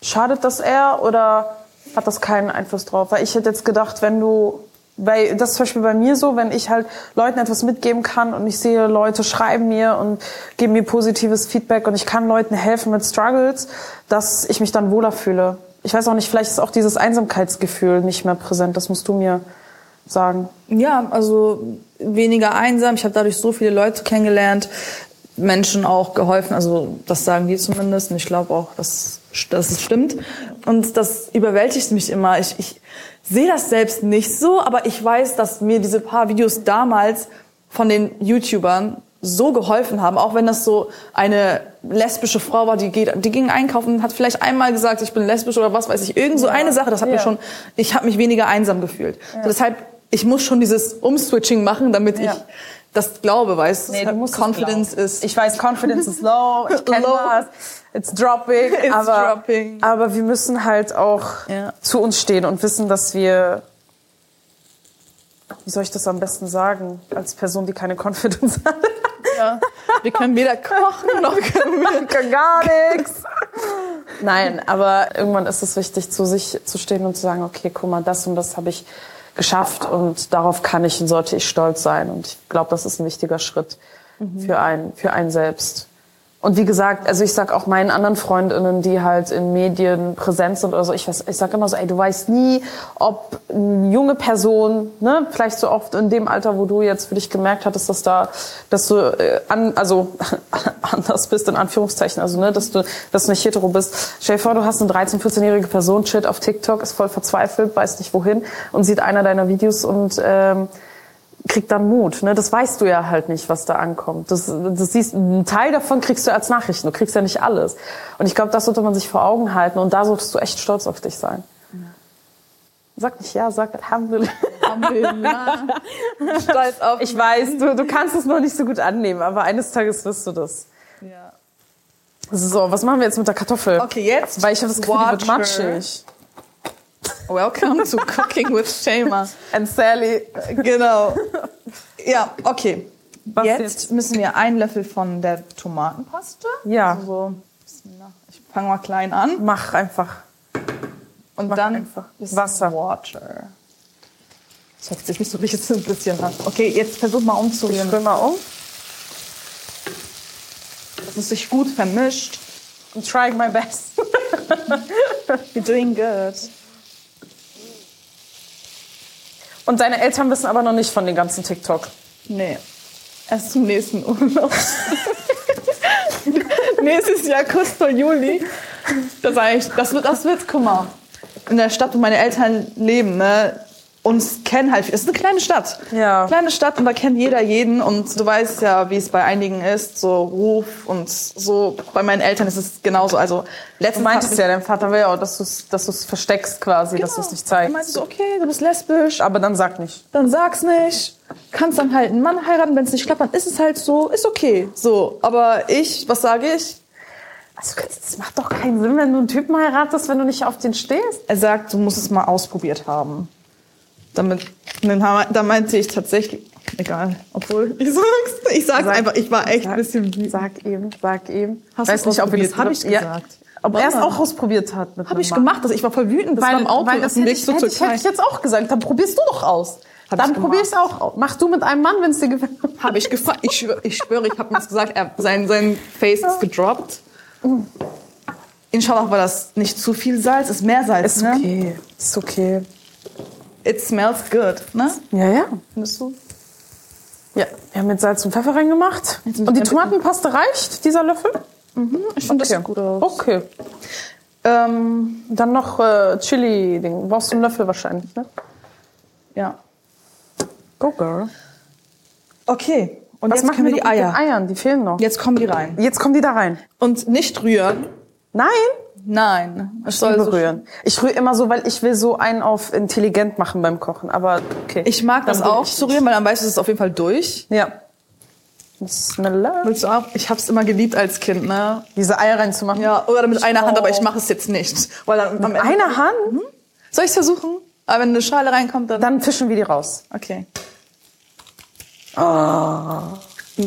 schadet das eher oder hat das keinen Einfluss drauf? Weil ich hätte jetzt gedacht, wenn du weil das ist zum Beispiel bei mir so, wenn ich halt Leuten etwas mitgeben kann und ich sehe, Leute schreiben mir und geben mir positives Feedback und ich kann Leuten helfen mit Struggles, dass ich mich dann wohler fühle. Ich weiß auch nicht, vielleicht ist auch dieses Einsamkeitsgefühl nicht mehr präsent. Das musst du mir sagen. Ja, also weniger einsam. Ich habe dadurch so viele Leute kennengelernt, Menschen auch geholfen. Also das sagen die zumindest. Und ich glaube auch, dass, dass es stimmt. Und das überwältigt mich immer. Ich, ich sehe das selbst nicht so, aber ich weiß, dass mir diese paar Videos damals von den YouTubern so geholfen haben, auch wenn das so eine lesbische Frau war, die geht, die ging einkaufen und hat vielleicht einmal gesagt, ich bin lesbisch oder was weiß ich, irgend so ja. eine Sache, das hat ja. mir schon, ich habe mich weniger einsam gefühlt. Ja. So, deshalb, ich muss schon dieses Umswitching machen, damit ich das glaube, weißt nee, du? Musst Confidence ist. Ich weiß, Confidence ist low. Ich kenne das. It's dropping. It's aber, dropping. aber wir müssen halt auch zu uns stehen und wissen, dass wir wie soll ich das am besten sagen, als Person, die keine Confidence hat? Ja. Wir können weder kochen noch können wir können gar nichts. Nein, aber irgendwann ist es wichtig, zu sich zu stehen und zu sagen, okay, guck mal, das und das habe ich geschafft und darauf kann ich und sollte ich stolz sein. Und ich glaube, das ist ein wichtiger Schritt mhm. für einen, für einen selbst. Und wie gesagt, also ich sag auch meinen anderen Freundinnen, die halt in Medien präsent sind oder so, ich, ich sag immer so, ey, du weißt nie, ob eine junge Person, ne, vielleicht so oft in dem Alter, wo du jetzt für dich gemerkt hattest, dass da, dass du äh, an, also anders bist in Anführungszeichen, also ne, dass du, dass du nicht hetero bist. Stell dir vor, du hast eine 13, 14-jährige Person, chillt auf TikTok, ist voll verzweifelt, weiß nicht wohin und sieht einer deiner Videos und ähm, kriegt dann Mut. Ne? Das weißt du ja halt nicht, was da ankommt. Das, das siehst, einen Teil davon kriegst du als Nachrichten. Du kriegst ja nicht alles. Und ich glaube, das sollte man sich vor Augen halten. Und da solltest du echt stolz auf dich sein. Sag nicht ja, sag Alhamdulillah. Alhamdulillah. Stolz auf Ich weiß, du, du kannst es noch nicht so gut annehmen, aber eines Tages wirst du das. Ja. So, was machen wir jetzt mit der Kartoffel? Okay, jetzt. Weil ich habe das Gefühl, die wird matschig. Welcome to Cooking with Shema. And Sally. Genau. Ja, okay. Was jetzt, jetzt, müssen wir einen Löffel von der Tomatenpaste. Ja. Also, ich fange mal klein an. Mach einfach. Und Mach dann einfach. Wasser. Water. Das hört sich nicht so richtig ein bisschen an. Okay, jetzt versuch mal umzurühren. Ich mal um. Dass es sich gut vermischt. I'm trying my best. You're doing good. Und deine Eltern wissen aber noch nicht von den ganzen TikTok. Nee. Erst zum nächsten Urlaub. Nächstes Jahr, kurz vor Juli. Da sage ich, das wird, das wird, guck mal. In der Stadt, wo meine Eltern leben, ne, uns kennen halt, es ist eine kleine Stadt. Ja. Kleine Stadt und da kennt jeder jeden und du weißt ja, wie es bei einigen ist, so Ruf und so. Bei meinen Eltern ist es genauso. Also letztens. Du meintest ja, dein Vater will ja auch, dass du es dass du's versteckst quasi, genau. dass du es nicht zeigst. Du meinst so, okay, du bist lesbisch. Aber dann sag nicht. Dann sag's nicht. Kannst dann halt einen Mann heiraten, wenn es nicht klappt, dann ist es halt so, ist okay. So. Aber ich, was sage ich? Also, das macht doch keinen Sinn, wenn du einen Typen heiratest, wenn du nicht auf den stehst. Er sagt, du musst es mal ausprobiert haben. Damit, da meinte ich tatsächlich, egal, obwohl ich sag's, ich sag's sag, einfach, ich war echt sag, ein bisschen wütend. Sag ihm, sag ihm. Hast Weiß nicht, ob wir das, hab ich gesagt. Ja, ob er es auch ausprobiert hat. Habe ich gemacht, also ich war voll wütend, das weil, war im Auto, weil das hätte ich, hätte, hätte ich jetzt auch gesagt, dann probierst du doch aus. Hab dann probier es auch aus. Mach du mit einem Mann, wenn es dir gefällt. Habe ich gefragt. Ich schwöre, ich, schwöre, ich habe mir das gesagt. Er, sein, sein Face ist gedroppt. Inshallah war das nicht zu viel Salz, ist mehr Salz. Ist ne? okay. Ist okay. It smells good, ne? Ja, ja. Findest du? Ja, wir haben jetzt Salz und Pfeffer reingemacht. Und die Tomatenpaste reicht, dieser Löffel? Mhm, ich finde okay. das gut aus. Okay. Ähm, dann noch äh, Chili-Ding. Brauchst du einen Löffel wahrscheinlich, ne? Ja. Go, girl. Okay. Und Was jetzt machen wir die Eier? Eiern, die fehlen noch. Jetzt kommen die rein. Jetzt kommen die da rein. Und nicht rühren. Nein. Nein. Ich soll rühren. Ich rühre immer so, weil ich will so einen auf intelligent machen beim Kochen. Aber okay. Ich mag das auch zu rühren, weil dann weißt du, es ist auf jeden Fall durch. Ja. Bismillah. Willst du auch? Ich hab's immer geliebt als Kind, ne? Diese Eier reinzumachen. Ja, oder mit einer Hand, aber ich mache es jetzt nicht. Weil dann mit einer Hand? Mhm. Soll ich's versuchen? Aber wenn eine Schale reinkommt, dann... Dann fischen wir die raus. Okay. Oh.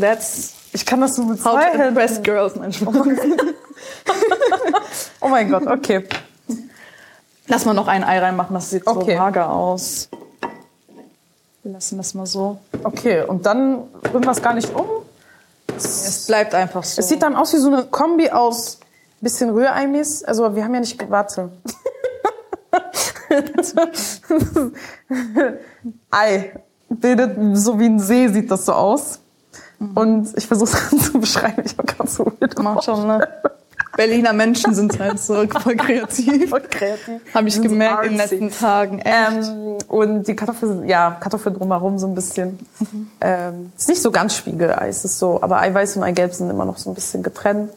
That's... Ich kann das nur mit zwei How to impress girls. Nein, oh mein Gott, okay. Lass mal noch ein Ei reinmachen, das sieht okay. so mager aus. Wir lassen das mal so. Okay, und dann rühren wir es gar nicht um. Es bleibt einfach so. Es sieht dann aus wie so eine Kombi aus bisschen Rühreimäß. Also wir haben ja nicht gewartet. Ei bildet so wie ein See sieht das so aus. Mhm. Und ich versuche es zu beschreiben. Ich habe gerade so Mach schon, ne? Berliner Menschen sind halt so voll kreativ. Voll kreativ. Habe ich gemerkt in den letzten Tagen. Ähm, und die Kartoffeln, ja, Kartoffeln drumherum so ein bisschen. Mhm. Ähm, ist nicht so ganz Spiegelei, ist so, aber Eiweiß und Eigelb sind immer noch so ein bisschen getrennt.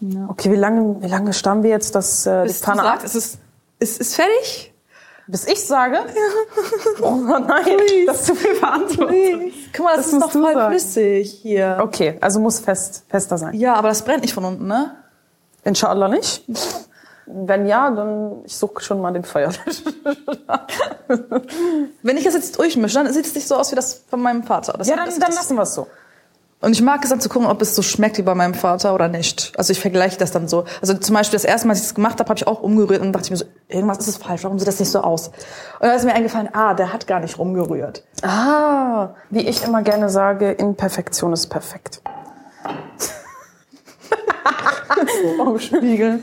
Ja. Okay, wie lange, wie lange stammen wir jetzt, dass äh, Bis die Pfanne ab? Ist es ist, ist fertig? Bis ich sage? Ja. Oh nein, Please. das ist zu viel Verantwortung. Guck mal, das, das ist doch voll flüssig hier. Okay, also muss fest, fester sein. Ja, aber das brennt nicht von unten, ne? Inshallah nicht. Wenn ja, dann ich suche schon mal den Feuerlöscher. Wenn ich das jetzt durchmische, dann sieht es nicht so aus wie das von meinem Vater. Das ja, dann, dann lassen wir es so. Und ich mag es dann zu gucken, ob es so schmeckt wie bei meinem Vater oder nicht. Also ich vergleiche das dann so. Also zum Beispiel das erste Mal, als ich es gemacht habe, habe ich auch umgerührt und dachte ich mir so, irgendwas ist es falsch, warum sieht das nicht so aus? Und dann ist mir eingefallen, ah, der hat gar nicht rumgerührt. Ah, wie ich immer gerne sage, Imperfektion ist perfekt. Warum Spiegel?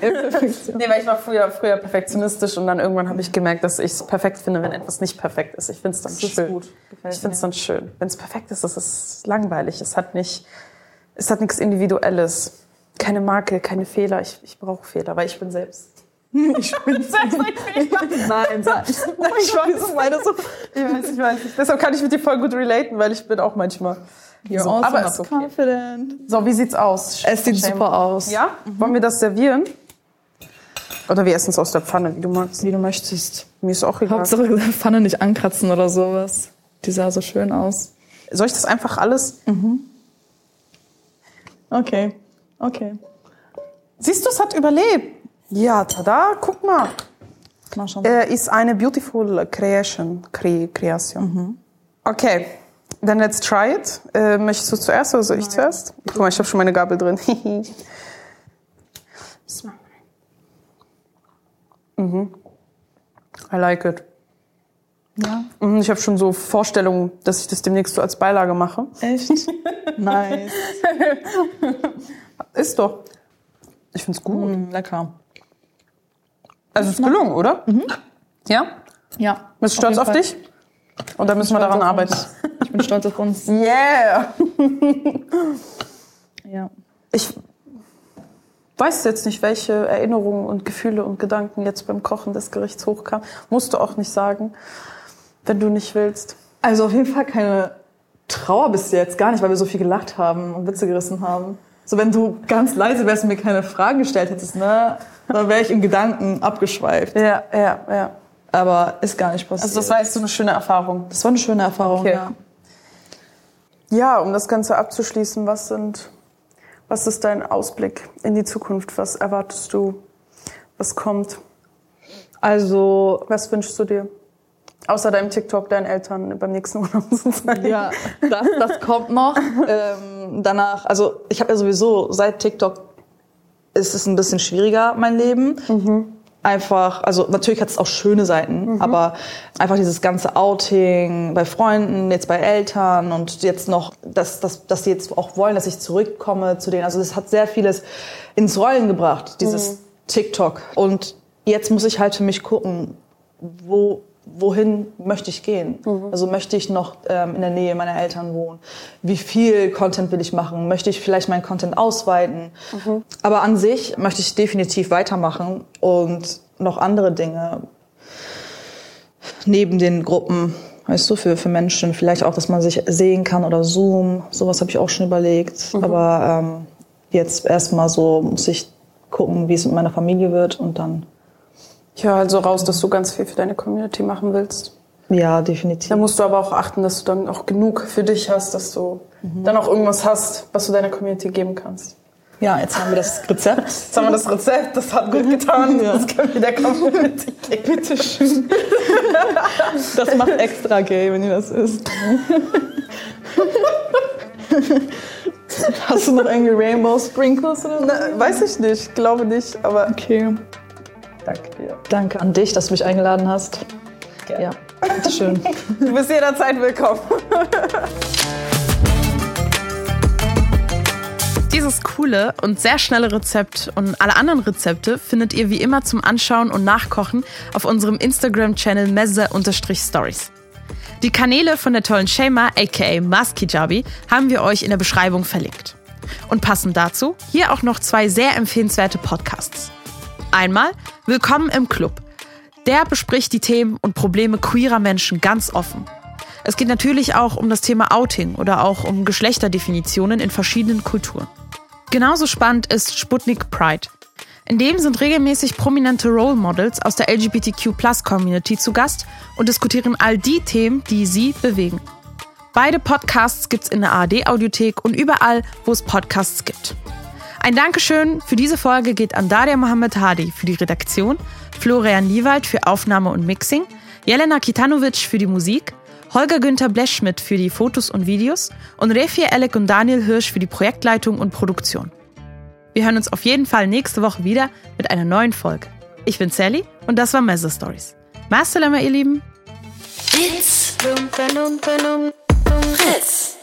nee, weil ich war früher, früher perfektionistisch und dann irgendwann habe ich gemerkt, dass ich es perfekt finde, wenn etwas nicht perfekt ist. Ich finde es dann das schön. Gut. Gefällt ich finde es dann schön. Wenn es perfekt ist, ist es langweilig. Es hat nicht, es hat nichts Individuelles. Keine Marke, keine Fehler. Ich, ich brauche Fehler, weil ich bin selbst. Ich bin selbst Nein, sag. ich weiß, meine so. Ich weiß, ich weiß. Deshalb kann ich mit dir voll gut relaten, weil ich bin auch manchmal You're so, aber ist okay. confident. So, wie sieht's aus? Es sieht super aus. Ja? Mhm. Wollen wir das servieren? Oder wir essen es aus der Pfanne, wie du magst. Wie du möchtest. Mir ist auch egal. Hauptsache Pfanne nicht ankratzen oder sowas. Die sah so schön aus. Soll ich das einfach alles? Mhm. Okay. Okay. Siehst du, es hat überlebt. Ja, tada, guck mal. Mal schauen. Äh, ist eine beautiful creation. Cre Kreation. Mhm. Okay. Then let's try it. Äh, möchtest du zuerst oder soll ich zuerst? Guck mal, ich habe schon meine Gabel drin. mhm. I like it. Ja. Mhm, ich habe schon so Vorstellungen, dass ich das demnächst so als Beilage mache. Echt? nice. Ist doch. Ich find's gut. Mm, lecker. Also es ist gelungen, oder? Mhm. Ja? Ja. Bist du stolz auf, auf dich? Und da müssen wir daran arbeiten. Ich bin stolz auf uns. Yeah! ja. Ich weiß jetzt nicht, welche Erinnerungen und Gefühle und Gedanken jetzt beim Kochen des Gerichts hochkamen. Musst du auch nicht sagen, wenn du nicht willst. Also auf jeden Fall keine Trauer bis jetzt, gar nicht, weil wir so viel gelacht haben und Witze gerissen haben. So, wenn du ganz leise wärst und mir keine Fragen gestellt hättest, ne, dann wäre ich im Gedanken abgeschweift. Ja, ja, ja aber ist gar nicht passiert. Also das war jetzt so eine schöne Erfahrung. Das war eine schöne Erfahrung, okay. ja. Ja, um das Ganze abzuschließen, was sind, was ist dein Ausblick in die Zukunft? Was erwartest du? Was kommt? Also, was wünschst du dir? Außer deinem TikTok, deinen Eltern beim nächsten Urlaub zu zeigen. Ja, das, das kommt noch. ähm, danach, also ich habe ja sowieso seit TikTok ist es ein bisschen schwieriger, mein Leben. Mhm einfach, also natürlich hat es auch schöne Seiten, mhm. aber einfach dieses ganze Outing bei Freunden, jetzt bei Eltern und jetzt noch, dass, dass, dass sie jetzt auch wollen, dass ich zurückkomme zu denen. Also das hat sehr vieles ins Rollen gebracht, dieses mhm. TikTok. Und jetzt muss ich halt für mich gucken, wo wohin möchte ich gehen? Mhm. Also möchte ich noch ähm, in der Nähe meiner Eltern wohnen? Wie viel Content will ich machen? Möchte ich vielleicht meinen Content ausweiten? Mhm. Aber an sich möchte ich definitiv weitermachen und noch andere Dinge neben den Gruppen, weißt du, für, für Menschen. Vielleicht auch, dass man sich sehen kann oder Zoom. Sowas habe ich auch schon überlegt. Mhm. Aber ähm, jetzt erstmal so muss ich gucken, wie es mit meiner Familie wird und dann ich höre also raus, dass du ganz viel für deine Community machen willst. Ja, definitiv. Da musst du aber auch achten, dass du dann auch genug für dich hast, dass du mhm. dann auch irgendwas hast, was du deiner Community geben kannst. Ja, jetzt haben wir das Rezept. Jetzt haben wir das Rezept, das hat gut getan. Ja. Das können wir der Community geben. Bitte schön. Das macht extra gay, wenn ihr das isst. Hast du noch irgendwie Rainbow Sprinkles oder so? Na, weiß ich nicht, glaube nicht, aber. Okay. Danke dir. Danke an dich, dass du mich eingeladen hast. Gerne. Ja, schön. Du bist jederzeit willkommen. Dieses coole und sehr schnelle Rezept und alle anderen Rezepte findet ihr wie immer zum Anschauen und Nachkochen auf unserem Instagram-Channel messe-stories. Die Kanäle von der tollen Shema aka Maskijabi haben wir euch in der Beschreibung verlinkt. Und passend dazu hier auch noch zwei sehr empfehlenswerte Podcasts. Einmal Willkommen im Club. Der bespricht die Themen und Probleme queerer Menschen ganz offen. Es geht natürlich auch um das Thema Outing oder auch um Geschlechterdefinitionen in verschiedenen Kulturen. Genauso spannend ist Sputnik Pride. In dem sind regelmäßig prominente Role Models aus der LGBTQ-Plus-Community zu Gast und diskutieren all die Themen, die sie bewegen. Beide Podcasts gibt's in der ARD-Audiothek und überall, wo es Podcasts gibt. Ein Dankeschön für diese Folge geht an Daria Mohammed Hadi für die Redaktion, Florian Niewald für Aufnahme und Mixing, Jelena Kitanovic für die Musik, Holger Günther Bleschmidt für die Fotos und Videos und Refia Elek und Daniel Hirsch für die Projektleitung und Produktion. Wir hören uns auf jeden Fall nächste Woche wieder mit einer neuen Folge. Ich bin Sally und das war Messe Stories. Master ihr Lieben. It's Fritz.